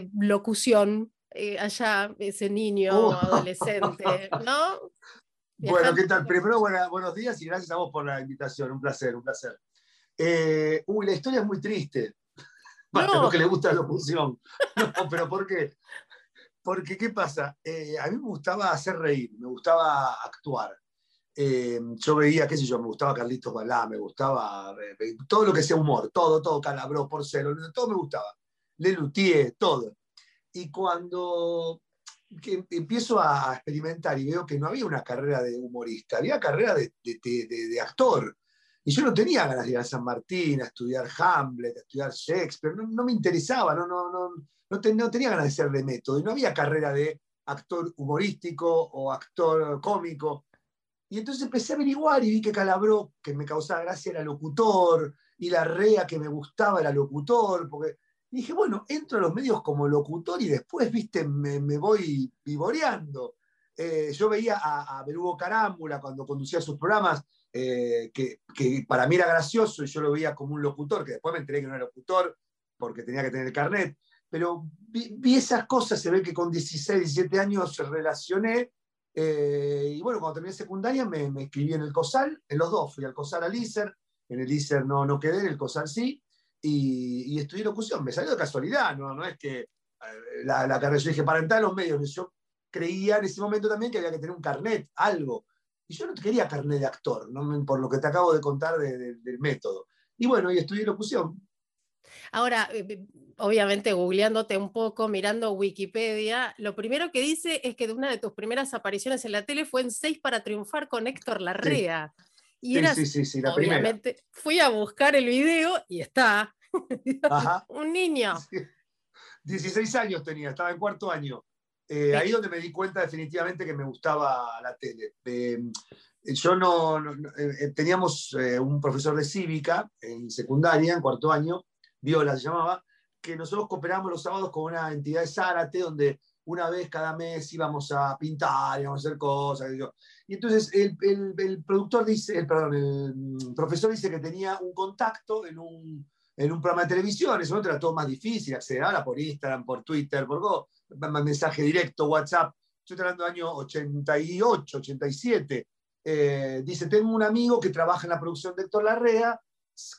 de locución eh, allá, ese niño Oh. adolescente, ¿no? Bueno, ¿qué tal? Primero, buena- buenos días y gracias a vos por la invitación. Un placer, un placer. Eh, uy, la historia es muy triste. Para No. los que les gusta la locución. No, pero ¿por qué? Porque, ¿qué pasa? Eh, a mí me gustaba hacer reír, me gustaba actuar. Eh, yo veía, qué sé yo, me gustaba Carlitos Balá, me gustaba todo lo que sea humor, todo, todo, Calabró, Porcelo, todo me gustaba. Lelutier, todo. Y cuando que empiezo a experimentar y veo que no había una carrera de humorista, había carrera de, de- de- de- actor. Y yo no tenía ganas de ir a San Martín, a estudiar Hamlet, a estudiar Shakespeare, no, no me interesaba, no, no, no, no, ten- no tenía ganas de ser de método, y no había carrera de actor humorístico o actor cómico. Y entonces empecé a averiguar y vi que Calabró, que me causaba gracia, era locutor, y la Rea, que me gustaba, era locutor, porque y dije, bueno, entro a los medios como locutor y después, viste, me, me voy vivoreando. Eh, yo veía a, a Berugo Carámbula cuando conducía sus programas, eh, que, que para mí era gracioso y yo lo veía como un locutor, que después me enteré que no era locutor porque tenía que tener el carnet. Pero vi, esas cosas, se ve que con 16, 17 años relacioné. eh, y bueno, cuando terminé secundaria me, me inscribí en el COSAL, en los dos, fui al COSAL al ISER, en el ISER no, no quedé, en el COSAL sí, y, y estudié locución. Me salió de casualidad, no, no es que eh, la, la carrera, yo dije, para entrar a los medios, yo creía en ese momento también que había que tener un carnet, algo. Y yo no quería carnet de actor, por lo que te acabo de contar de- de- del método. Y bueno, y estudié locución. Ahora, eh, obviamente googleándote un poco, mirando Wikipedia, lo primero que dice es que una de tus primeras apariciones en la tele fue en Seis para triunfar con Héctor Larrea. Y Sí, eras, sí, sí, sí, la primera. obviamente, fui a buscar el video y está. Ajá. un niño. Sí. 16 años tenía, estaba en cuarto año. Eh, ahí donde me di cuenta definitivamente que me gustaba la tele. Eh, yo no, no- no- eh, teníamos eh, un profesor de cívica en secundaria, en cuarto año, Viola se llamaba, que nosotros cooperábamos los sábados con una entidad de Zárate, donde una vez cada mes íbamos a pintar, íbamos a hacer cosas. yo. Y entonces el, productor dice, el, perdón, el mm, profesor dice que tenía un contacto en un, programa de televisión, momento era todo más difícil, acceder ahora por Instagram, por Twitter, por todo, mensaje directo, WhatsApp. Yo estoy hablando del año 88, 87. Eh, dice, tengo un amigo que trabaja en la producción de Héctor Larrea,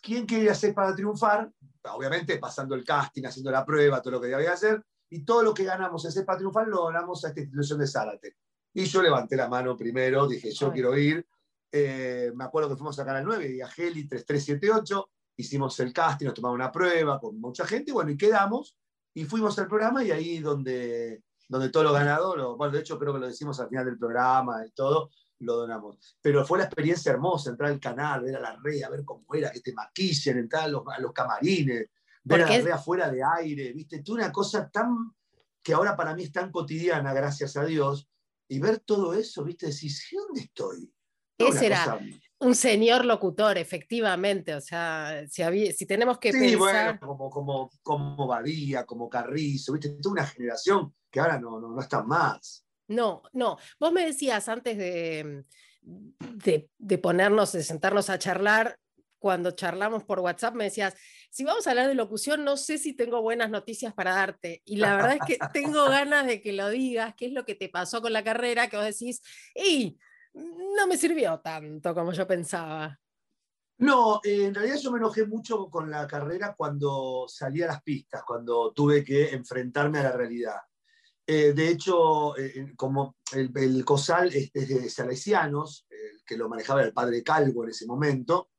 ¿quién quiere hacer para triunfar? Obviamente pasando el casting, haciendo la prueba, todo lo que había que hacer, y todo lo que ganamos en ser para triunfar lo donamos a esta institución de Zárate. Y yo levanté la mano primero, dije, yo Ay. quiero ir. Eh, me acuerdo que fuimos a Canal 9 y a Geli 3378, hicimos el casting, nos tomamos una prueba con mucha gente, bueno, y quedamos, y fuimos al programa y ahí donde, donde todo lo ganado, lo- bueno, de hecho creo que lo decimos al final del programa y todo, lo donamos. Pero fue la experiencia hermosa, entrar al canal, ver a la red, a ver cómo era, que te maquillen, entrar a los, a los camarines, ver a la red afuera de aire, viste, tú una cosa tan, que ahora para mí es tan cotidiana, gracias a Dios, y ver todo eso, viste, decís, ¿y ¿dónde estoy? No, Ese era cosa- un señor locutor, efectivamente. O sea, si, había- si tenemos que Sí, pensar. bueno, como, como, como Badía, como Carrizo, viste, toda una generación que ahora no, no, no está más. No, no. Vos me decías antes de, de, de ponernos, de sentarnos a charlar, cuando charlamos por WhatsApp, me decías, si vamos a hablar de locución, no sé si tengo buenas noticias para darte. Y la verdad es que tengo ganas de que lo digas, qué es lo que te pasó con la carrera, que vos decís, y no me sirvió tanto como yo pensaba. No, eh, en realidad yo me enojé mucho con la carrera cuando salí a las pistas, cuando tuve que enfrentarme a la realidad. Eh, de hecho, eh, como el, el COSAL es, es de Salesianos, el que lo manejaba era el padre Calvo en ese momento,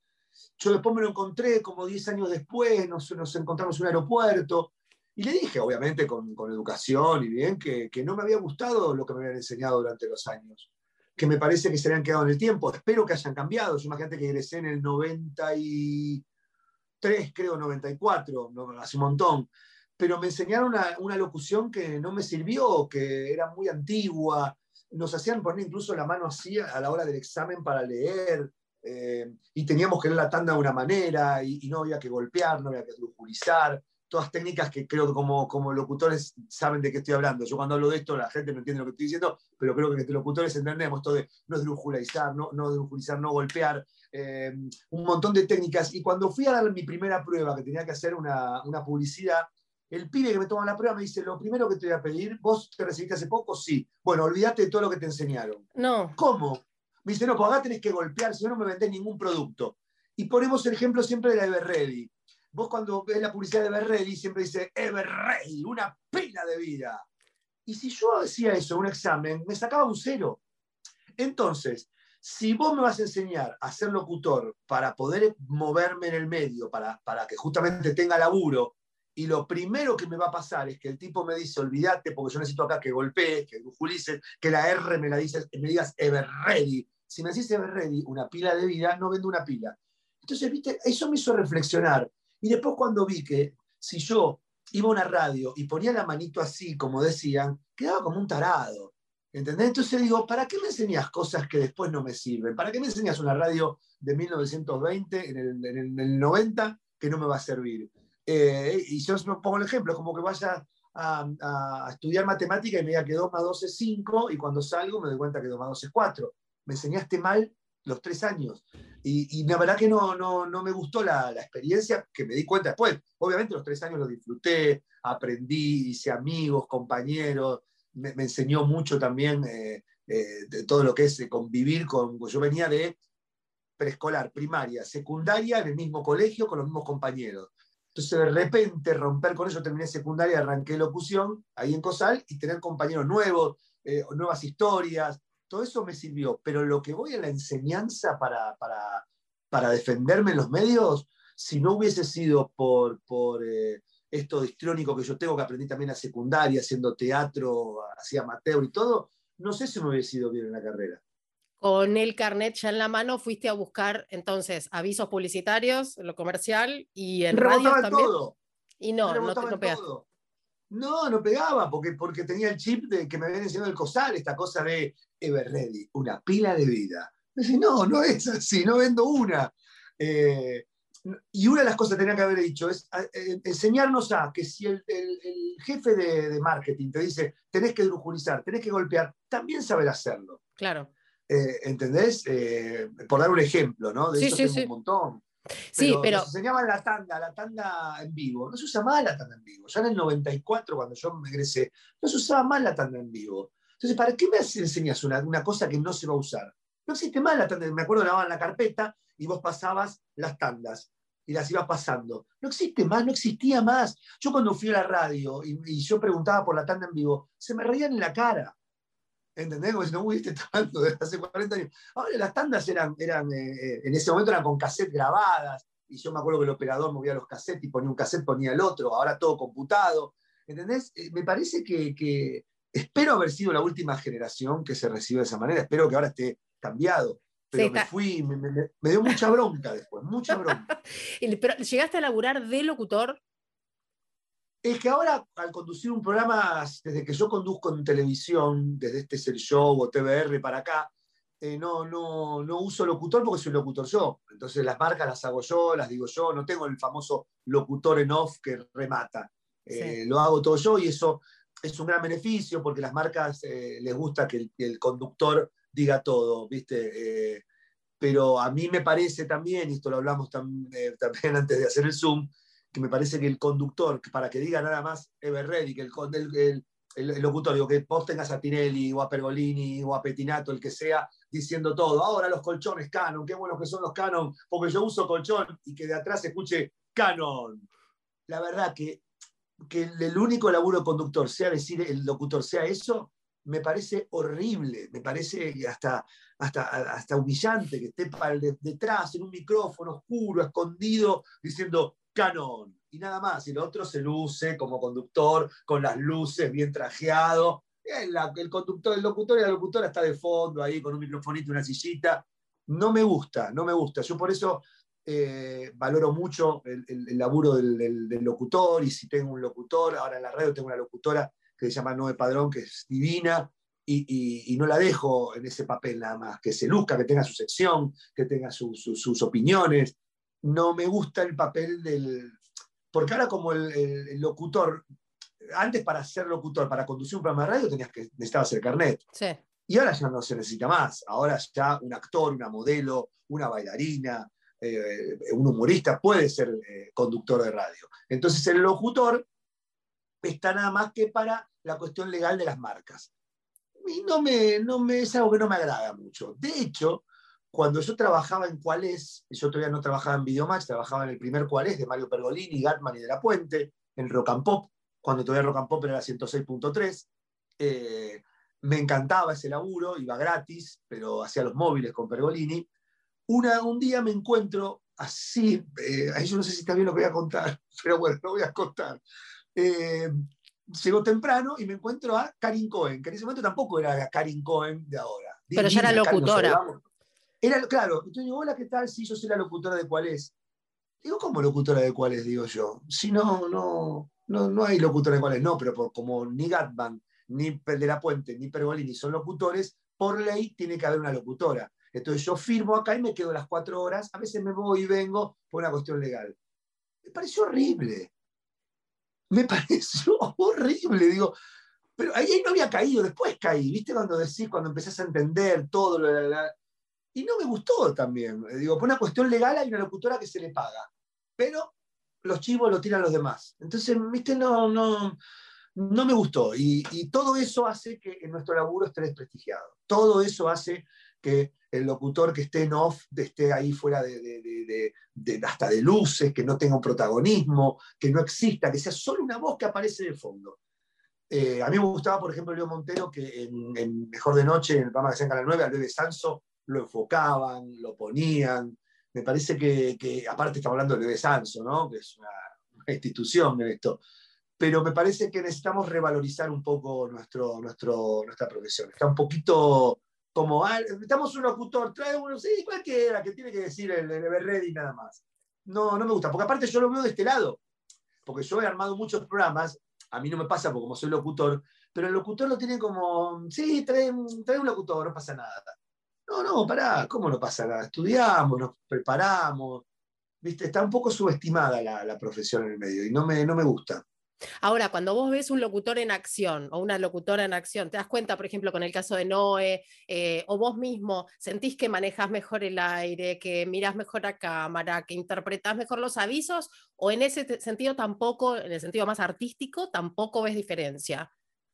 yo después me lo encontré como 10 años después, nos, nos encontramos en un aeropuerto, y le dije, obviamente con, con educación y bien, que, que no me había gustado lo que me habían enseñado durante los años que me parece que se han quedado en el tiempo. Espero que hayan cambiado. Yo imagínate que egresé en el 93, creo, 94, no, hace un montón. Pero me enseñaron una, una locución que no me sirvió, que era muy antigua. Nos hacían poner incluso la mano así a la hora del examen para leer. Eh, y teníamos que leer la tanda de una manera y, y no había que golpear, no había que esdrújulizar todas técnicas que creo que como, como locutores saben de qué estoy hablando. Yo cuando hablo de esto la gente no entiende lo que estoy diciendo, pero creo que entre locutores entendemos todo de no esdrújulizar, no, no esdrújulizar, no golpear, eh, un montón de técnicas. Y cuando fui a dar mi primera prueba, que tenía que hacer una, una publicidad, El pibe que me toma la prueba me dice, lo primero que te voy a pedir, ¿vos te recibiste hace poco? Sí. Bueno, olvídate de todo lo que te enseñaron. No. ¿Cómo? Me dice, no, pues acá tenés que golpear, si no, no me vendés ningún producto. Y ponemos el ejemplo siempre de la Everready. Vos cuando ves la publicidad de Everready siempre dice, Everready, una pena de vida. Y si yo hacía eso, un examen, me sacaba un cero. Entonces, si vos me vas a enseñar a ser locutor para poder moverme en el medio, para, para que justamente tenga laburo, y lo primero que me va a pasar es que el tipo me dice, olvídate, porque yo necesito acá que golpees, que brujulices, que la R me la dices, me digas ever ready. Si me decís ever ready, una pila de vida, no vendo una pila. Entonces, viste, eso me hizo reflexionar. Y después cuando vi que si yo iba a una radio y ponía la manito así, como decían, quedaba como un tarado. ¿Entendés? Entonces digo, ¿para qué me enseñas cosas que después no me sirven? ¿Para qué me enseñas una radio de 1920, en el, en el 90, que no me va a servir? Eh, y yo pongo el ejemplo, es como que vaya a, a, estudiar matemática y me diga que 2 más 2 es 5, y cuando salgo me doy cuenta que 2 más 2 es 4. Me enseñaste mal los tres años. Y, y la verdad que no, no, no me gustó la, la, experiencia, que me di cuenta después. Obviamente los tres años los disfruté, aprendí, hice amigos, compañeros, me, me enseñó mucho también eh, eh, de todo lo que es convivir con... Pues yo venía de preescolar, primaria, secundaria, en el mismo colegio, con los mismos compañeros. Entonces, de repente, romper con eso, terminé secundaria, arranqué locución ahí en COSAL y tener compañeros nuevos, eh, nuevas historias, todo eso me sirvió. Pero lo que voy a la enseñanza para, para, para defenderme en los medios, si no hubiese sido por, por eh, esto histrónico que yo tengo, que aprendí también a secundaria, haciendo teatro, hacía amateur y todo, no sé si me hubiese ido bien en la carrera. Con el carnet ya en la mano fuiste a buscar entonces avisos publicitarios, lo comercial y en radio también. Todo. Y no, no, te, no pegaste. No, no pegaba, porque, porque tenía el chip de que me habían enseñado el COSAL, esta cosa de Everready, una pila de vida. No, no es así, no vendo una. Eh, y una de las cosas que tenía que haber dicho es eh, enseñarnos a que si el, el, el jefe de, de, marketing te dice tenés que drujulizar, tenés que golpear, también saber hacerlo. Claro. Eh, ¿Entendés? Eh, por dar un ejemplo, ¿no? De sí, eso sí, tengo sí. un montón. Sí, pero, pero. Nos enseñaban la tanda, la tanda en vivo. No se usa más la tanda en vivo. Ya en el 94, cuando yo me egresé, no se usaba más la tanda en vivo. Entonces, ¿para qué me enseñas una, una cosa que no se va a usar? No existe más la tanda. Me acuerdo, grababan la carpeta y vos pasabas las tandas y las ibas pasando. No existe más, no existía más. Yo cuando fui a la radio y, y yo preguntaba por la tanda en vivo, se me reían en la cara. ¿Entendés? Como si no hubiese tanto desde hace 40 años. Ahora las tandas eran, eran eh, en ese momento eran con cassette grabadas, y yo me acuerdo que el operador movía los cassettes y ponía un cassette, ponía el otro, ahora todo computado. ¿Entendés? Eh, me parece que, que, espero haber sido la última generación que se recibió de esa manera, espero que ahora esté cambiado. Pero sí, me fui, me, me, me, dio mucha bronca después, mucha bronca. pero ¿llegaste a laburar de locutor? Es que ahora, al conducir un programa, desde que yo conduzco en televisión, desde este es el show o TBR para acá, eh, no, no, no uso locutor porque soy locutor yo. Entonces las marcas las hago yo, las digo yo, no tengo el famoso locutor en off que remata. Eh, sí. Lo hago todo yo y eso es un gran beneficio porque las marcas eh, les gusta que el, que el, conductor diga todo, ¿viste? Eh, pero a mí me parece también, y esto lo hablamos tam, eh, también antes de hacer el Zoom, que me parece que el conductor, para que diga nada más Ever que el, el, el, locutor, digo, que vos tengas a Tinelli o a Pergolini o a Petinato, el que sea, diciendo todo. Ahora los colchones Canon, qué buenos que son los Canon, porque yo uso colchón y que de atrás escuche Canon. La verdad que, que el único laburo conductor sea decir el locutor sea eso, me parece horrible, me parece hasta, hasta, hasta humillante que esté para detrás en un micrófono oscuro, escondido, diciendo Canon y nada más. Y el otro se luce como conductor, con las luces, bien trajeado. El, el conductor, el locutor y la locutora está de fondo ahí con un microfonito una sillita. No me gusta, no me gusta. Yo por eso eh, valoro mucho el, el, laburo del, del, del, locutor y si tengo un locutor, ahora en la radio tengo una locutora que se llama Noé Padrón, que es divina, y, y, no la dejo en ese papel nada más, que se luzca, que tenga su sección, que tenga su, sus opiniones, no me gusta el papel del... Porque ahora como el, el, el, locutor, antes para ser locutor, para conducir un programa de radio tenías que necesitabas el carnet. Sí. Y ahora ya no se necesita más. Ahora ya un actor, una modelo, una bailarina, eh, un humorista puede ser eh, conductor de radio. Entonces el locutor está nada más que para la cuestión legal de las marcas. Y no me, no me, es algo que no me agrada mucho. De hecho, cuando yo trabajaba en Cuales, yo todavía no trabajaba en Videomatch, trabajaba en el primer Cuales de Mario Pergolini, Gatman y de la Puente, en Rock and Pop, cuando todavía Rock and Pop era 106.3. Eh, me encantaba ese laburo, iba gratis, pero hacía los móviles con Pergolini. Una, un día me encuentro así, eh, ahí yo no sé si está bien lo que voy a contar, pero bueno, lo voy a contar. Eh, llego temprano y me encuentro a Karin Cohen, que en ese momento tampoco era la Karin Cohen de ahora. Pero ya era locutora. Era, claro, entonces digo, hola, ¿qué tal? Sí, yo soy la locutora de cuál es. Digo, ¿cómo locutora de cuál es? Digo yo. Si no, no, no, no hay locutora de cuál es. No, pero por, como ni Gatman, ni de la Puente, ni Pergolini son locutores, por ley tiene que haber una locutora. Entonces yo firmo acá y me quedo las cuatro horas. A veces me voy y vengo por una cuestión legal. Me pareció horrible. Me pareció horrible. Digo, pero ahí, no había caído, después caí. ¿Viste cuando decís, cuando empezás a entender todo de la y no me gustó también. Eh, digo, por una cuestión legal hay una locutora que se le paga, pero los chivos lo tiran los demás. Entonces, viste, no, no, no me gustó. Y, todo eso hace que en nuestro laburo esté desprestigiado. Todo eso hace que el locutor que esté en off esté ahí fuera de, hasta de luces, que no tenga un protagonismo, que no exista, que sea solo una voz que aparece de fondo. Eh, a mí me gustaba, por ejemplo, Leo Montero, que en, Mejor de Noche, en el programa que se en Canal 9, al de Sanso, lo enfocaban, lo ponían. Me parece que, aparte estamos hablando de Sanso, ¿no? que es una, institución en esto, pero me parece que necesitamos revalorizar un poco nuestro, nuestro, nuestra profesión. Está un poquito como, ah, necesitamos un locutor, trae uno, sí, cualquiera, que tiene que decir el, el y nada más. No, no me gusta, porque aparte yo lo veo de este lado, porque yo he armado muchos programas, a mí no me pasa porque como soy locutor, pero el locutor lo tiene como, sí, trae, trae un locutor, no pasa nada. No, no, pará, ¿cómo no pasa nada? Estudiamos, nos preparamos, ¿viste? Está un poco subestimada la, profesión en el medio y no me, no me gusta. Ahora, cuando vos ves un locutor en acción o una locutora en acción, te das cuenta, por ejemplo, con el caso de Noé, eh, o vos mismo sentís que manejas mejor el aire, que mirás mejor a cámara, que interpretás mejor los avisos, o en ese sentido tampoco, en el sentido más artístico, tampoco ves diferencia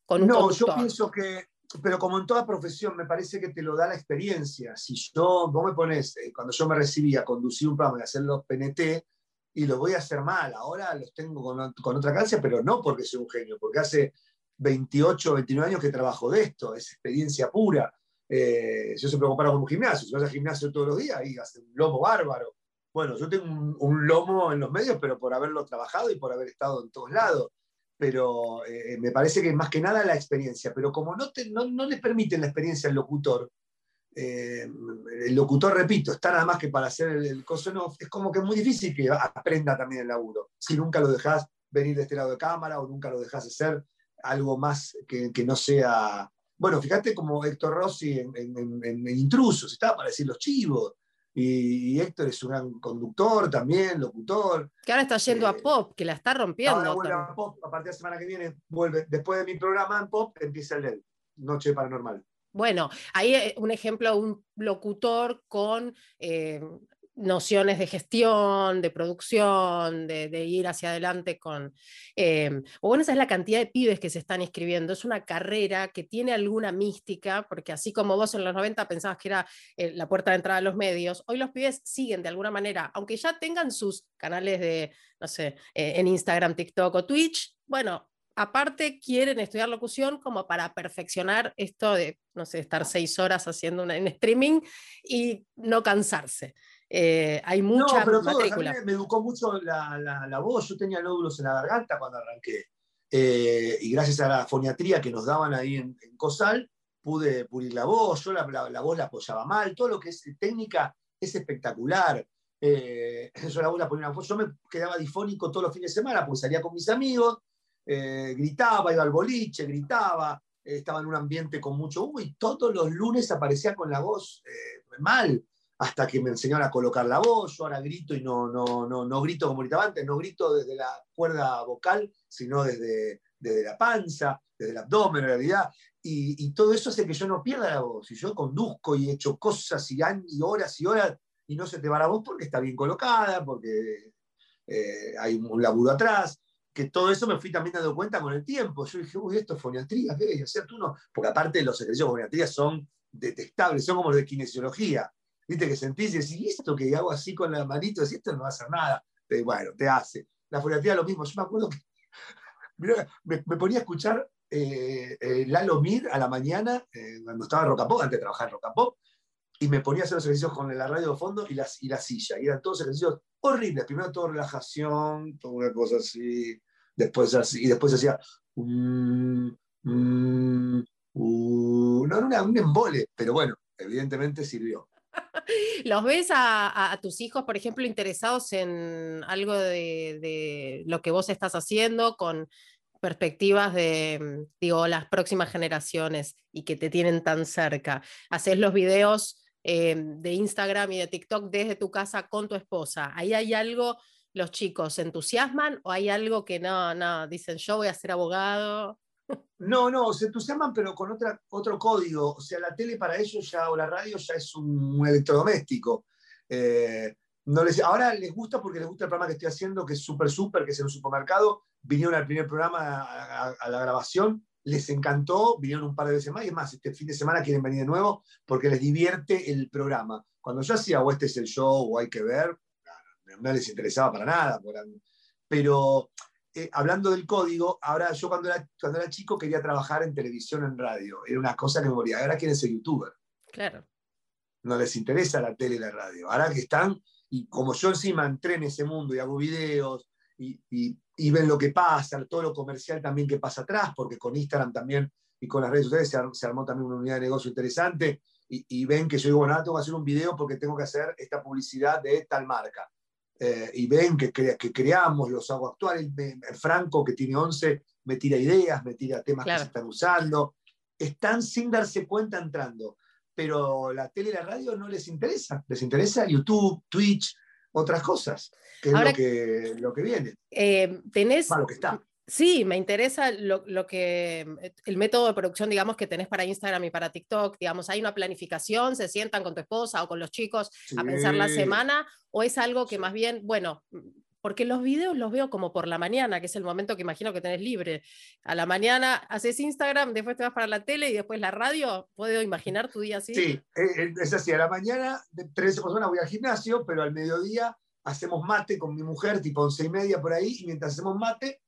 con un No, yo pienso que pero como en toda profesión, me parece que te lo da la experiencia. Si yo, vos me pones, eh, cuando yo me recibí a conducir un programa y hacer los PNT, y lo voy a hacer mal, ahora los tengo con, con otra calcia, pero no porque soy un genio, porque hace 28, 29 años que trabajo de esto, es experiencia pura. Eh, yo siempre comparo con un gimnasio, si vas al gimnasio todos los días y haces un lomo bárbaro. Bueno, yo tengo un, un, lomo en los medios, pero por haberlo trabajado y por haber estado en todos lados pero eh, me parece que más que nada la experiencia. Pero como no, no, les permiten la experiencia al locutor, eh, el locutor, repito, está nada más que para hacer el, el coso, no, es como que es muy difícil que aprenda también el laburo. Si nunca lo dejas venir de este lado de cámara o nunca lo dejas hacer algo más que, que no sea... Bueno, fíjate como Héctor Rossi en, en, en Intrusos, estaba para decir los chivos, y, Héctor es un gran conductor también, locutor. Que ahora está yendo a eh, pop, que la está rompiendo. Ahora vuelve a pop, a partir de la semana que viene, vuelve. Después de mi programa en pop, empieza el LED, Noche Paranormal. Bueno, ahí eh, un ejemplo, un locutor con eh, nociones de gestión, de producción, de, ir hacia adelante con... Eh, o bueno, esa es la cantidad de pibes que se están inscribiendo. Es una carrera que tiene alguna mística, porque así como vos en los 90 pensabas que era eh, la puerta de entrada a los medios, hoy los pibes siguen de alguna manera, aunque ya tengan sus canales de, no sé, eh, en Instagram, TikTok o Twitch, bueno, aparte quieren estudiar locución como para perfeccionar esto de, no sé, estar seis horas haciendo una, en streaming y no cansarse. Eh, hay mucha no, pero matrícula. me educó mucho la, la, voz. Yo tenía nódulos en la garganta cuando arranqué. Eh, y gracias a la foniatría que nos daban ahí en, COSAL, pude pulir la voz. Yo la, la, voz la apoyaba mal. Todo lo que es técnica es espectacular. Eh, yo la voz la ponía Yo me quedaba difónico todos los fines de semana porque salía con mis amigos, gritaba, iba al boliche, gritaba. estaba en un ambiente con mucho humo y todos los lunes aparecía con la voz mal hasta que me enseñaron a colocar la voz, yo ahora grito y no, no, no, no grito como gritaba antes, no grito desde la cuerda vocal, sino desde, desde la panza, desde el abdomen en realidad, y, todo eso hace que yo no pierda la voz, y yo conduzco y he hecho cosas y, y horas y horas, y no se te va la voz porque está bien colocada, porque eh, hay un laburo atrás, que todo eso me fui también dando cuenta con el tiempo. Yo dije, uy, esto es foniatría, ¿qué? O sea. Porque aparte los ejercicios de foniatría son detestables, son como los de kinesiología. Viste que sentís y decís, ¿y esto que hago así con la manito? Decís, esto no va a hacer nada. bueno, te hace. La foniatría lo mismo. Yo me acuerdo que me, ponía a escuchar eh, eh, Lalo Mir a la mañana, eh, cuando estaba en Rocapó, antes de trabajar en Rocapó, y me ponía a hacer los ejercicios con la radio de fondo y, las, y la silla. Y eran todos ejercicios horribles. Primero todo relajación, toda una cosa así. Después así, y después hacía. Uh, no, era un embole, pero bueno, evidentemente sirvió. ¿Los ves a, tus hijos, por ejemplo, interesados en algo de, lo que vos estás haciendo con perspectivas de, digo, las próximas generaciones y que te tienen tan cerca? ¿Haces los videos eh, de Instagram y de TikTok desde tu casa con tu esposa, ¿ahí hay algo, los chicos entusiasman o hay algo que no, no, dicen yo voy a ser abogado? No, no, se entusiasman pero con otra, otro código, o sea, la tele para ellos ya o la radio ya es un, electrodoméstico. Eh, no les, ahora les gusta porque les gusta el programa que estoy haciendo, que es súper, súper, que es en un supermercado. Vinieron al primer programa a la grabación les encantó, vinieron un par de veces más y es más, este fin de semana quieren venir de nuevo porque les divierte el programa. Cuando yo hacía o este es el show o hay que ver, no, les interesaba para nada. Pero eh, hablando del código, ahora yo cuando era, cuando era chico quería trabajar en televisión, en radio. Era una cosa que me moría. Ahora quieren ser youtuber. Claro. No les interesa la tele y la radio. Ahora que están, y como yo encima entré en ese mundo y hago videos y, ven lo que pasa, todo lo comercial también que pasa atrás, porque con Instagram también y con las redes sociales se, armó también una unidad de negocio interesante y, ven que yo digo, bueno, tengo que hacer un video porque tengo que hacer esta publicidad de tal marca. Eh, y ven que, que creamos, los hago actuales. Franco, que tiene 11, me tira ideas, me tira temas que se están usando. Están sin darse cuenta entrando. Pero la tele y la radio no les interesa. Les interesa YouTube, Twitch, otras cosas, que es lo, que, lo que viene. Eh, tenés... lo que está. Sí, me interesa lo, lo, que, el método de producción, digamos, que tenés para Instagram y para TikTok. Digamos, ¿hay una planificación? ¿Se sientan con tu esposa o con los chicos a pensar la semana? ¿O es algo que más bien, bueno, porque los videos los veo como por la mañana, que es el momento que imagino que tenés libre. A la mañana haces Instagram, después te vas para la tele y después la radio. ¿Puedo imaginar tu día así? Sí, eh, eh, es así. A la mañana, de 13 personas voy al gimnasio, pero al mediodía hacemos mate con mi mujer, tipo once y media por ahí, y mientras hacemos mate,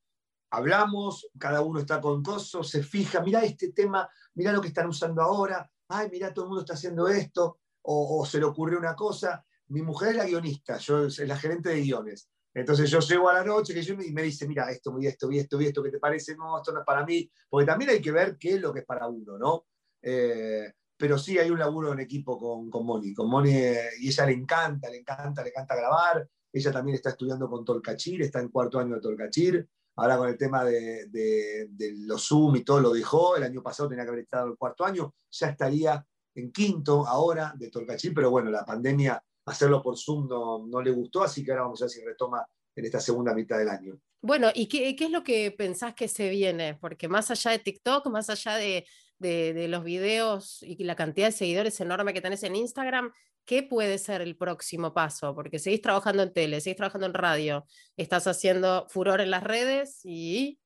hablamos, cada uno está con cosas, se fija, mira este tema, mira lo que están usando ahora, ay, mira, todo el mundo está haciendo esto, o, se le ocurrió una cosa. Mi mujer es la guionista, yo es la gerente de guiones. Entonces yo llego a la noche y me dice, mira, esto, esto, esto, esto, ¿qué te parece? No, esto no es para mí. Porque también hay que ver qué es lo que es para uno, ¿no? Eh, pero sí hay un laburo en equipo con, con Moni. Con Moni, eh, y ella le encanta, le encanta, le encanta grabar. Ella también está estudiando con Tolcachir, está en cuarto año de Tolcachir. Ahora con el tema de, de, los Zoom y todo lo dejó. El año pasado tenía que haber estado el cuarto año. Ya estaría en quinto ahora de Tolcachir, pero bueno, la pandemia hacerlo por Zoom no, no, le gustó, así que ahora vamos a ver si retoma en esta segunda mitad del año. Bueno, ¿y qué, qué es lo que pensás que se viene? Porque más allá de TikTok, más allá de, de, de, los videos y la cantidad de seguidores enorme que tenés en Instagram, ¿qué puede ser el próximo paso? Porque seguís trabajando en tele, seguís trabajando en radio, estás haciendo furor en las redes y...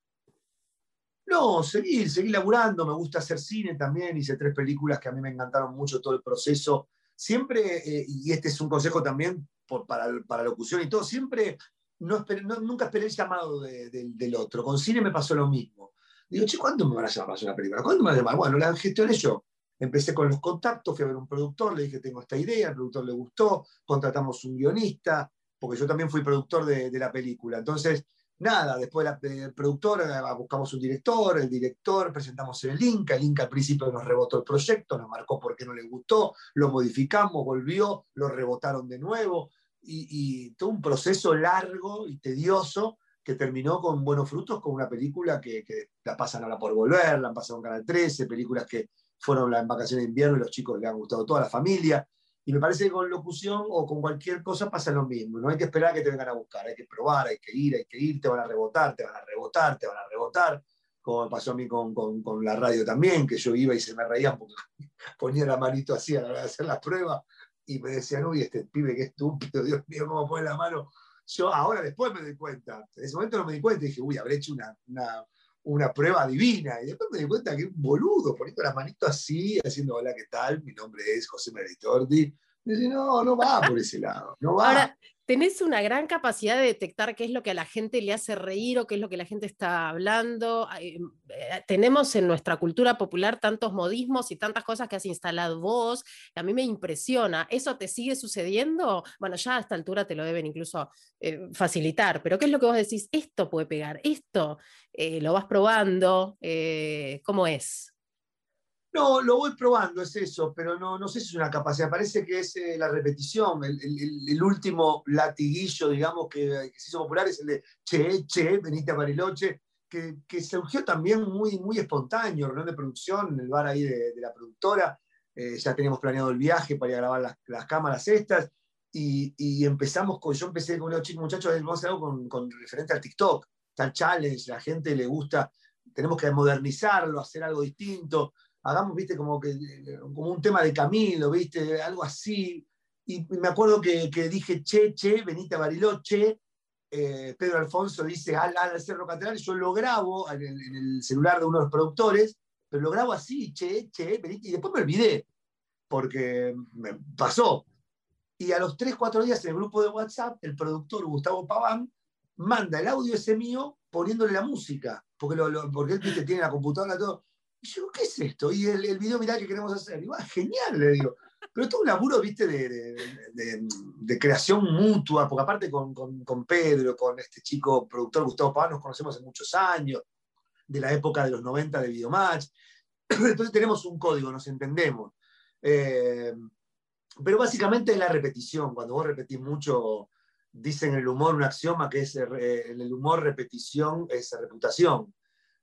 No, seguir, seguir laburando, me gusta hacer cine también, hice tres películas que a mí me encantaron mucho todo el proceso siempre, eh, y este es un consejo también para, para locución y todo, siempre, no, nunca esperé el llamado del otro. Con cine me pasó lo mismo. Digo, che, ¿cuándo me van a llamar para hacer una película? ¿Cuándo me van a llamar? Bueno, la gestioné yo. Empecé con los contactos, fui a ver un productor, le dije, tengo esta idea, al productor le gustó, contratamos un guionista, porque yo también fui productor de, de la película. Entonces, nada, después el productor, eh, buscamos un director, el director, presentamos el Inca, el Inca al principio nos rebotó el proyecto, nos marcó porque no le gustó, lo modificamos, volvió, lo rebotaron de nuevo, y, todo un proceso largo y tedioso que terminó con buenos frutos, con una película que, la pasan ahora por volver, la han pasado en Canal 13, películas que fueron en vacaciones de invierno y los chicos le han gustado toda la familia, y me parece que con locución o con cualquier cosa pasa lo mismo. No hay que esperar que te vengan a buscar, hay que probar, hay que ir, hay que ir, te van a rebotar, te van a rebotar, te van a rebotar. Como me pasó a mí con, con, con la radio también, que yo iba y se me reían porque ponía la manito así a la hora de hacer la prueba y me decían, uy, este pibe que estúpido, Dios mío, cómo pone la mano. yo ahora después me doy cuenta. En ese momento no me di cuenta dije, uy, habré hecho una, prueba divina. Y después me di cuenta que un boludo, poniendo las manitos así, haciendo, hola, ¿qué tal? Mi nombre es José Meritordi. Y dice, no, no va por ese lado, no va tenés una gran capacidad de detectar qué es lo que a la gente le hace reír o qué es lo que la gente está hablando. Eh, tenemos en nuestra cultura popular tantos modismos y tantas cosas que has instalado vos, a mí me impresiona. ¿Eso te sigue sucediendo? Bueno, ya a esta altura te lo deben incluso eh, facilitar, pero ¿qué es lo que vos decís? Esto puede pegar, esto eh, lo vas probando, ¿cómo es? No, lo voy probando, es eso, pero no, no sé si es una capacidad, parece que es eh, la repetición, el, último latiguillo, digamos, que, se hizo popular es el de Che, Che, Benita Bariloche, que, que surgió también muy, muy espontáneo, reunión de producción en el bar ahí de, la productora, eh, ya teníamos planeado el viaje para ir a grabar las, cámaras estas, y, empezamos con, yo empecé con los chicos muchachos, vamos a hacer algo con, con referente al TikTok, tal challenge, la gente le gusta, tenemos que modernizarlo, hacer algo distinto, hagamos, viste, como, que, como un tema de Camilo, viste, algo así. Y me acuerdo que, dije, che, che, Benita Bariloche, eh, Pedro Alfonso dice, al, al Cerro Catedral, yo lo grabo en el, celular de uno de los productores, pero lo grabo así, che, che, Benita, y después me olvidé, porque me pasó. Y a los 3, 4 días en el grupo de WhatsApp, el productor Gustavo Paván manda el audio ese mío poniéndole la música, porque, lo, porque él ¿viste? tiene la computadora todo. Yo, ¿qué es esto? Y el, video, mirá, que queremos hacer. Y ah, genial, le digo. Pero todo un laburo, viste, de, creación mutua, porque aparte con, con, Pedro, con este chico productor Gustavo Paz, nos conocemos hace muchos años, de la época de los 90 de Videomatch. Entonces tenemos un código, nos entendemos. Eh, pero básicamente es la repetición. Cuando vos repetís mucho, dicen en el humor un axioma que es eh, en el humor repetición es reputación.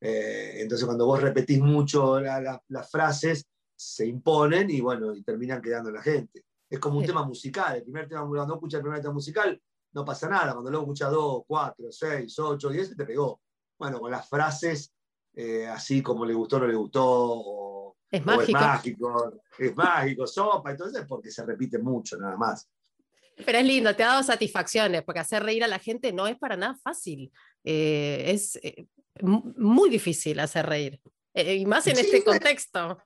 Eh, entonces cuando vos repetís mucho las frases, se imponen y bueno, y terminan quedando en la gente. Es como un tema musical. El primer tema, cuando escuchas el primer tema musical, no pasa nada. Cuando luego escuchas dos, cuatro, seis, ocho, diez, te pegó. Bueno, con las frases, eh, así como le gustó, no le gustó, es, mágico. es mágico, es mágico, sopa, entonces porque se repite mucho, nada más. Pero es lindo, te ha dado satisfacciones, porque hacer reír a la gente no es para nada fácil. Eh, es, muy difícil hacer reír, eh, y más en este contexto.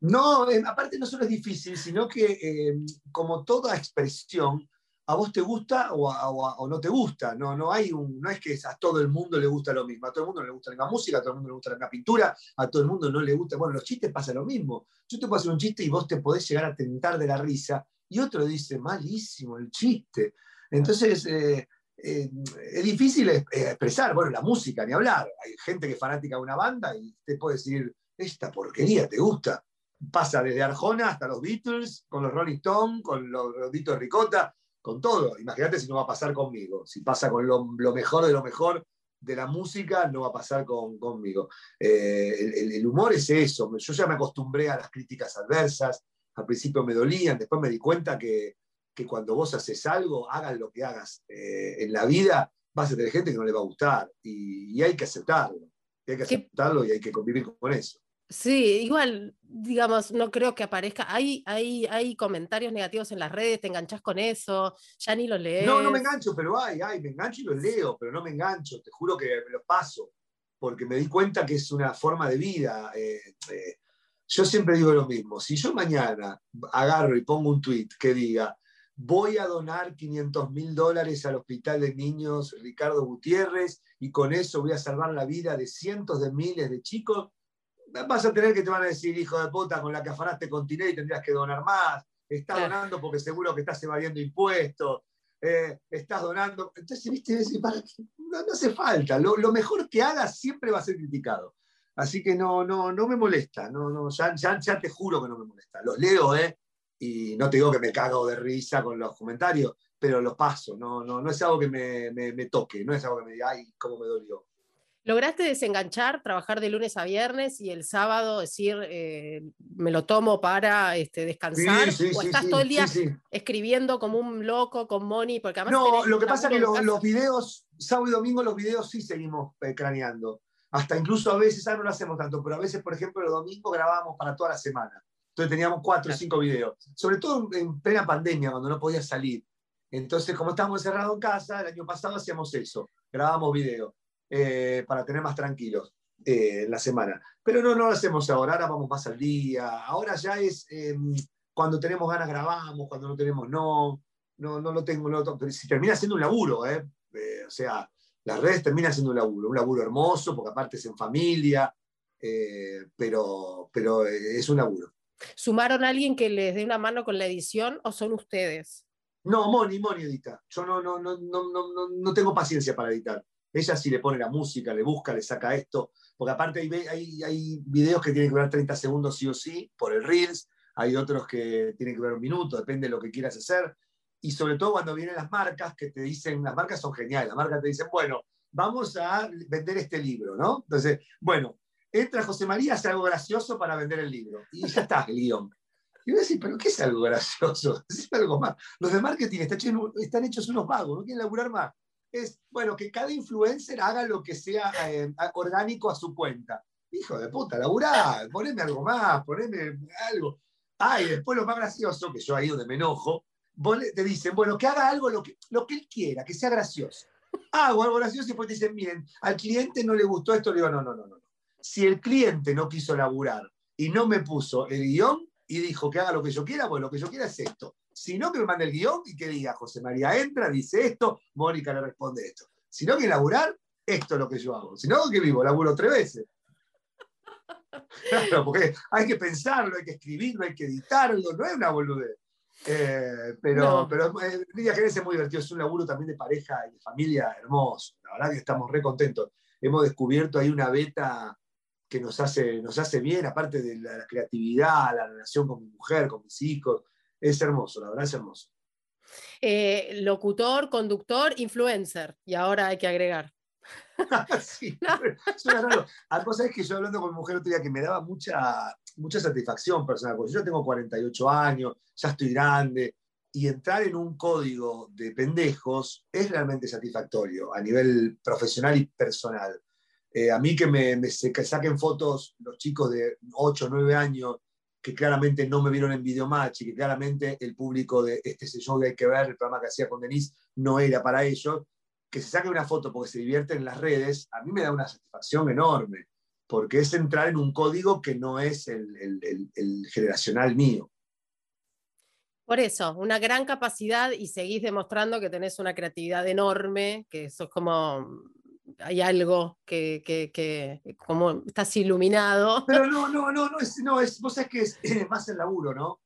No, eh, aparte no solo es difícil, sino que eh, como toda expresión, a vos te gusta o, no te gusta. No, no, hay un, no es que a todo el mundo le gusta lo mismo. A todo el mundo le gusta la música, a todo el mundo le gusta la pintura, a todo el mundo no le gusta. Bueno, los chistes pasa lo mismo. Yo te puedo hacer un chiste y vos te podés llegar a tentar de la risa y otro dice, malísimo el chiste. Entonces, eh, es difícil expresar, bueno, la música, ni hablar. Hay gente que es fanática de una banda y te puede decir, esta porquería, ¿te gusta? Pasa desde Arjona hasta los Beatles, con los Rolling Stones, con los Roditos Ricota, con todo. Imagínate si no va a pasar conmigo. Si pasa con lo, mejor de lo mejor de la música, no va a pasar con, conmigo. Eh, el, humor es eso. Yo ya me acostumbré a las críticas adversas. Al principio me dolían, después me di cuenta que, que cuando vos haces algo, hagas lo que hagas eh, en la vida, vas a tener gente que no le va a gustar y, hay que aceptarlo. hay que aceptarlo y hay que convivir con eso. Sí, igual, digamos, no creo que aparezca. Hay, hay, hay comentarios negativos en las redes, te enganchas con eso, ya ni lo lees. No, no me engancho, pero hay, hay, me engancho y los leo, pero no me engancho, te juro que me lo paso, porque me di cuenta que es una forma de vida. Eh, eh, yo siempre digo lo mismo, si yo mañana agarro y pongo un tweet que diga, voy a donar 500 mil dólares al Hospital de Niños Ricardo Gutiérrez y con eso voy a salvar la vida de cientos de miles de chicos, vas a tener que te van a decir, hijo de puta, con la que afanaste con y tendrías que donar más, estás donando porque seguro que estás evadiendo impuestos, eh, estás donando. Entonces, viste, no, hace falta, lo, mejor que hagas siempre va a ser criticado. Así que no, no, no me molesta, no, no, ya, ya, ya te juro que no me molesta. Los leo, ¿eh? Y no te digo que me cago de risa con los comentarios, pero lo paso, no, no, no es algo que me, me, toque, no es algo que me diga, ay, cómo me dolió. ¿Lograste desenganchar, trabajar de lunes a viernes y el sábado decir, eh, me lo tomo para este, descansar? ¿O estás todo el día escribiendo como un loco con Moni? Porque no, lo que pasa es que los, videos, sábado y domingo los videos sí seguimos eh, craneando. Hasta incluso a veces, ahora no lo hacemos tanto, pero a veces, por ejemplo, los domingos grabamos para toda la semana. Entonces teníamos cuatro o cinco videos. Sobre todo en plena pandemia, cuando no podía salir. Entonces, como estamos encerrados en casa, el año pasado hacíamos eso, grabamos video eh, para tener más tranquilos eh, la semana. Pero no, no lo hacemos ahora, ahora vamos más al día. Ahora ya es em, cuando tenemos ganas grabamos, cuando no tenemos no. No, no lo tengo, no, pero si termina siendo un laburo, ¿eh? o sea, las redes terminan siendo un laburo, un laburo hermoso, porque aparte es en familia, pero, pero es un laburo. ¿Sumaron a alguien que les dé una mano con la edición o son ustedes? No, Moni, Moni edita. Yo no, no, no, no, no, tengo paciencia para editar. Ella sí le pone la música, le busca, le saca esto, porque aparte hay, hay, hay videos que tienen que durar 30 segundos sí o sí por el Reels, hay otros que tienen que durar un minuto, depende de lo que quieras hacer. Y sobre todo cuando vienen las marcas que te dicen, las marcas son geniales, las marcas te dicen, bueno, vamos a vender este libro, ¿no? Entonces, bueno, entra José María, hace algo gracioso para vender el libro. Y ya está, el guion. Y voy a ¿pero qué es algo gracioso? Es algo más. Los de marketing están hechos, unos vagos, no quieren laburar más. Es, bueno, que cada influencer haga lo que sea eh, orgánico a su cuenta. Hijo de puta, laburá, poneme algo más, poneme algo. Ah, después lo más gracioso, que yo ahí donde me enojo, te dicen, bueno, que haga algo lo que, lo que él quiera, que sea gracioso. Hago algo gracioso y después te dicen, miren, al cliente no le gustó esto, le digo, no, no, no, no. Si el cliente no quiso laburar y no me puso el guion, y dijo que haga lo que yo quiera, pues lo que yo quiera es esto. Si no, que me mande el guion y que diga, José María entra, dice esto, Mónica le responde esto. Si no, que laburar, esto es lo que yo hago. Si no, que vivo, laburo tres veces. Claro, porque hay que pensarlo, hay que escribirlo, hay que editarlo, no es una boludez. Eh, pero, pero eh, Lidia Jerez es muy divertido, es un laburo también de pareja y de familia hermoso. La verdad que estamos re contentos. Hemos descubierto ahí una beta que nos hace, nos hace bien, aparte de la, creatividad, la relación con mi mujer, con mis hijos. Es hermoso, la verdad es hermoso. Eh, locutor, conductor, influencer. Y ahora hay que agregar. sí, suena raro. Algo sabes que yo hablando con mi mujer otro día que me daba mucha, mucha satisfacción personal, porque yo tengo 48 años, ya estoy grande, y entrar en un código de pendejos es realmente satisfactorio a nivel profesional y personal. Eh, a mí que me, saquen fotos los chicos de 8 o 9 años que claramente no me vieron en Videomatch y que claramente el público de este show de Hay que ver, el programa que hacía con Denise, no era para ellos, que se saquen una foto porque se divierten en las redes, a mí me da una satisfacción enorme, porque es entrar en un código que no es el, el generacional mío. Por eso, una gran capacidad y seguís demostrando que tenés una creatividad enorme, que eso es como hay algo que, que, como estás iluminado. Pero no, no, no, no es, no es, vos sabés que es, más el laburo, ¿no?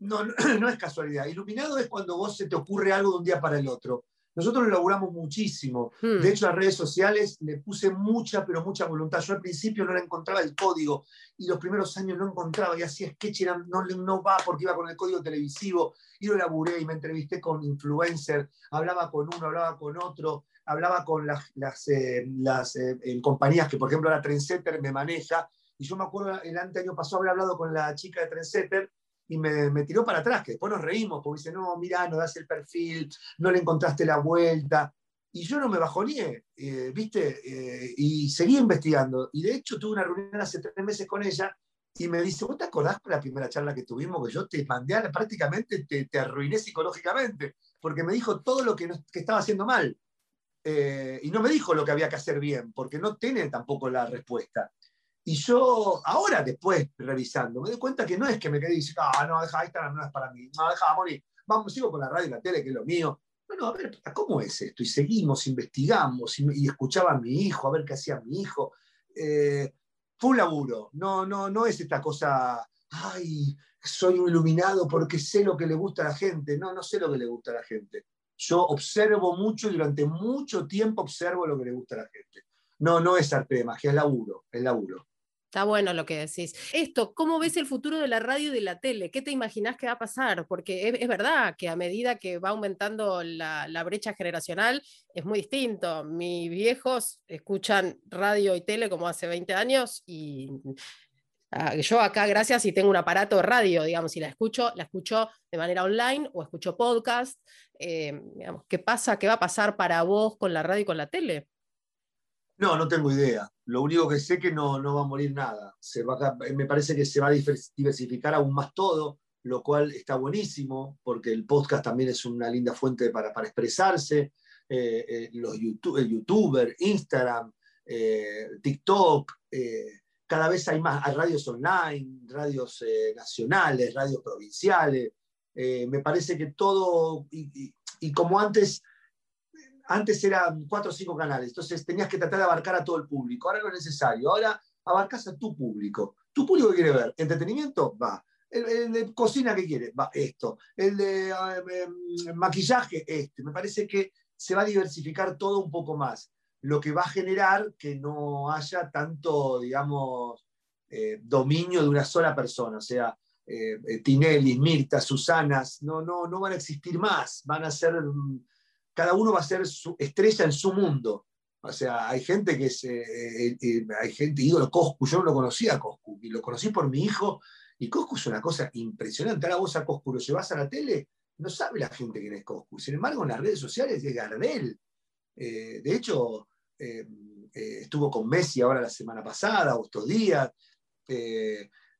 No, no, es casualidad. Iluminado es cuando vos se te ocurre algo de un día para el otro. Nosotros lo laburamos muchísimo. Hmm. De hecho, a redes sociales le puse mucha, pero mucha voluntad. Yo al principio no la encontraba el código y los primeros años no encontraba y hacía sketch, no, no va porque iba con el código televisivo y lo laburé y me entrevisté con influencer, hablaba con uno, hablaba con otro hablaba con las, las, eh, las eh, compañías que, por ejemplo, la Trendsetter me maneja, y yo me acuerdo el año pasado haber hablado con la chica de Trendsetter y me, me, tiró para atrás, que después nos reímos, porque dice, no, mira, no das el perfil, no le encontraste la vuelta. Y yo no me bajoneé, eh, ¿viste? y seguí investigando. Y de hecho tuve una reunión hace tres meses con ella y me dice, ¿vos te acordás con la primera charla que tuvimos que yo te mandé, prácticamente te, te, arruiné psicológicamente? Porque me dijo todo lo que, que estaba haciendo mal. Eh, y no me dijo lo que había que hacer bien, porque no tiene tampoco la respuesta. Y yo, ahora después, revisando, me doy cuenta que no es que me quedé dice, ah, no, deja, Instagram no es para mí, no, deja, morir, vamos, sigo con la radio y la tele, que es lo mío. Bueno, a ver, ¿cómo es esto? Y seguimos, investigamos, y, escuchaba a mi hijo, a ver qué hacía mi hijo. Eh, fue un laburo, no, no, no es esta cosa, ay, soy un iluminado porque sé lo que le gusta a la gente. No, no sé lo que le gusta a la gente yo observo mucho y durante mucho tiempo observo lo que le gusta a la gente. No, no es arte de magia, es laburo, es laburo. Está bueno lo que decís. Esto, ¿cómo ves el futuro de la radio y de la tele? ¿Qué te imaginas que va a pasar? Porque es, verdad que a medida que va aumentando la, la, brecha generacional, es muy distinto. Mis viejos escuchan radio y tele como hace 20 años y Ah, yo acá, gracias, y tengo un aparato de radio, digamos, si la escucho, la escucho de manera online o escucho podcast. Eh, ¿Qué pasa? ¿Qué va a pasar para vos con la radio y con la tele? No, no tengo idea. Lo único que sé es que no, no va a morir nada. Me parece que se va a diversificar aún más todo. lo cual está buenísimo, porque el podcast también es una linda fuente para, para expresarse. Eh, eh, los YouTube, el youtuber, Instagram, eh, TikTok, cada vez hay más, radios online, radios nacionales, radios provinciales. me parece que todo, y, como antes, antes eran cuatro o cinco canales, entonces tenías que tratar de abarcar a todo el público. Ahora no es necesario, ahora abarcas a tu público. ¿Tu público quiere ver? ¿Entretenimiento? Va. El, de cocina que quiere, va, esto. El de em, maquillaje, este. Me parece que se va a diversificar todo un poco más, lo que va a generar que no haya tanto, digamos, eh, dominio de una sola persona, o sea, eh, eh, Tinelli, Mirta, Susanas, no, no, no van a existir más, van a ser, cada uno va a ser su estrella en su mundo. O sea, hay gente que es, hay gente, ídolo Coscu, yo no lo conocía a Coscu, y lo conocí por mi hijo, y Coscu es una cosa impresionante. Ahora vos a Coscu lo llevas a la tele no sabe la gente quién es Coscu. Sin embargo, en las redes sociales es Gardel. Eh, de hecho, eh, eh, estuvo con Messi ahora la semana pasada o estos días.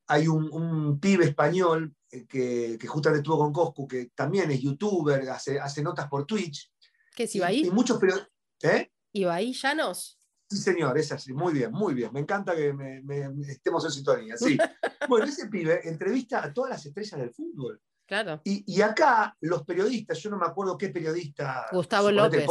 hay un, pibe español que, justamente estuvo con Coscu, que también es youtuber, hace notas por Twitch. ¿Qué es Ibai? Y, muchos pero ¿eh? ¿Ibai Llanos? Sí, señor, es así, muy bien, muy bien. Me encanta que estemos en sintonía. Sí. bueno, ese pibe entrevista a todas las estrellas del fútbol. Y, acá los periodistas, yo no me acuerdo qué periodista. Gustavo López.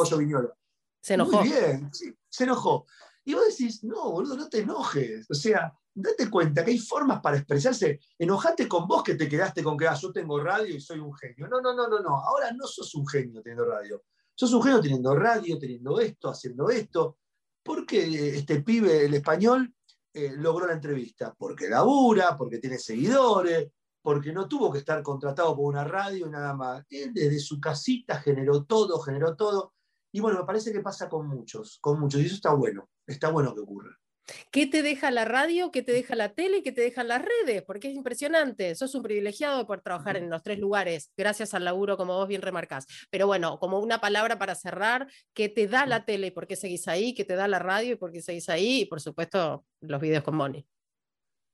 Se enojó. Muy bien, se enojó. Y vos decís, no, boludo, no te enojes. O sea, date cuenta que hay formas para expresarse. Enojate con vos que te quedaste con que ah, yo tengo radio y soy un genio. No, no, no, no, no. Ahora no sos un genio teniendo radio. Sos un genio teniendo radio, teniendo esto, haciendo esto. ¿Por qué este pibe, el español, eh, logró la entrevista? Porque labura, porque tiene seguidores, porque no tuvo que estar contratado por una radio y nada más. Él desde su casita generó todo, generó todo. Y bueno, me parece que pasa con muchos, con muchos. Y eso está bueno, está bueno que ocurra. ¿Qué te deja la radio? ¿Qué te deja la tele? ¿Qué te dejan las redes? Porque es impresionante. Sos un privilegiado poder trabajar en los tres lugares, gracias al laburo, como vos bien remarcás. Pero bueno, como una palabra para cerrar, ¿qué te da la tele y por qué seguís ahí? ¿Qué te da la radio y por qué seguís ahí? Y por supuesto, los videos con Moni.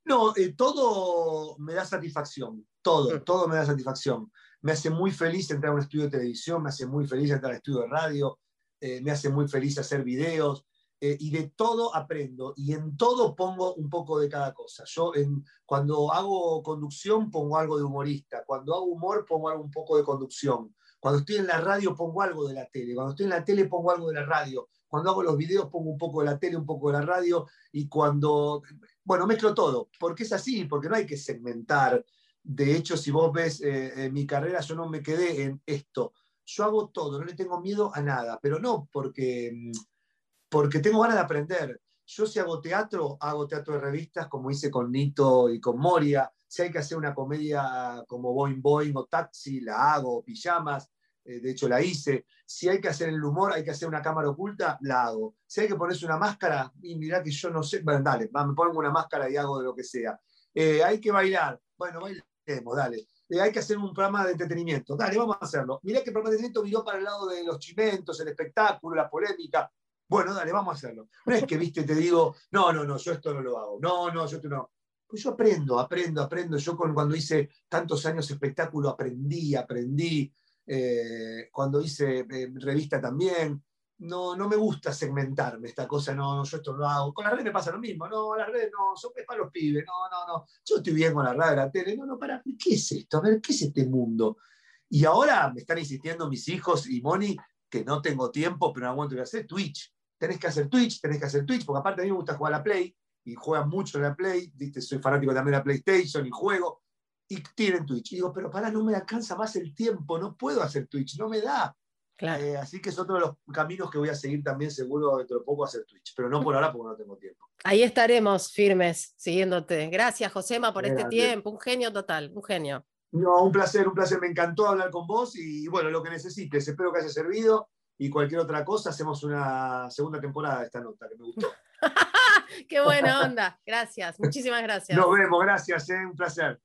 No, eh, todo me da satisfacción, todo, mm. todo me da satisfacción. Me hace muy feliz entrar a un estudio de televisión, me hace muy feliz entrar a un estudio de radio, eh, me hace muy feliz hacer videos, eh, y de todo aprendo y en todo pongo un poco de cada cosa. Yo en, cuando hago conducción pongo algo de humorista, cuando hago humor pongo algo, un poco de conducción, cuando estoy en la radio pongo algo de la tele, cuando estoy en la tele pongo algo de la radio, cuando hago los videos pongo un poco de la tele, un poco de la radio y cuando bueno, mezclo todo, porque es así, porque no hay que segmentar. De hecho, si vos ves eh, mi carrera, yo no me quedé en esto. Yo hago todo, no le tengo miedo a nada, pero no porque, mm, porque tengo ganas de aprender. Yo si hago teatro, hago teatro de revistas, como hice con Nito y con Moria. Si hay que hacer una comedia como Boing Boing o Taxi, la hago, pijamas. Eh, de hecho la hice. Si hay que hacer el humor, hay que hacer una cámara oculta, la hago. Si hay que ponerse una máscara, y mirá que yo no sé, bueno, dale, me pongo una máscara y hago de lo que sea. Eh, hay que bailar, bueno, bailemos, dale. Eh, hay que hacer un programa de entretenimiento, dale, vamos a hacerlo. Mirá que el programa de entretenimiento miró para el lado de los chimentos, el espectáculo, la polémica. Bueno, dale, vamos a hacerlo. No es que, viste, te digo, no, no, no, yo esto no lo hago. No, no, yo esto no. Pues yo aprendo, aprendo, aprendo. Yo cuando hice tantos años espectáculo aprendí, aprendí. Eh, cuando hice eh, revista también. No, no me gusta segmentarme esta cosa, no, yo esto lo hago. Con las redes me pasa lo mismo, no, las redes no, son para los pibes, no, no, no. Yo estoy bien con la radio, la tele, no, no, para, ¿qué es esto? A ver, ¿qué es este mundo? Y ahora me están insistiendo mis hijos y Moni que no tengo tiempo, pero no aguanto que hacer Twitch. Tenés que hacer Twitch, tenés que hacer Twitch, porque aparte a mí me gusta jugar a la Play y juega mucho en la Play, ¿viste? soy fanático también de la PlayStation y juego y tienen Twitch. Y digo, pero para, no me alcanza más el tiempo, no puedo hacer Twitch, no me da. Eh, así que es otro de los caminos que voy a seguir también, seguro dentro de poco hacer Twitch, pero no por ahora porque no tengo tiempo. Ahí estaremos firmes, siguiéndote. Gracias, Josema, por este tiempo. Un genio total, un genio. No, un placer, un placer. Me encantó hablar con vos y bueno, lo que necesites. Espero que haya servido y cualquier otra cosa, hacemos una segunda temporada de esta nota que me gustó. Qué buena onda. Gracias, muchísimas gracias. Nos vemos, gracias, eh, un placer.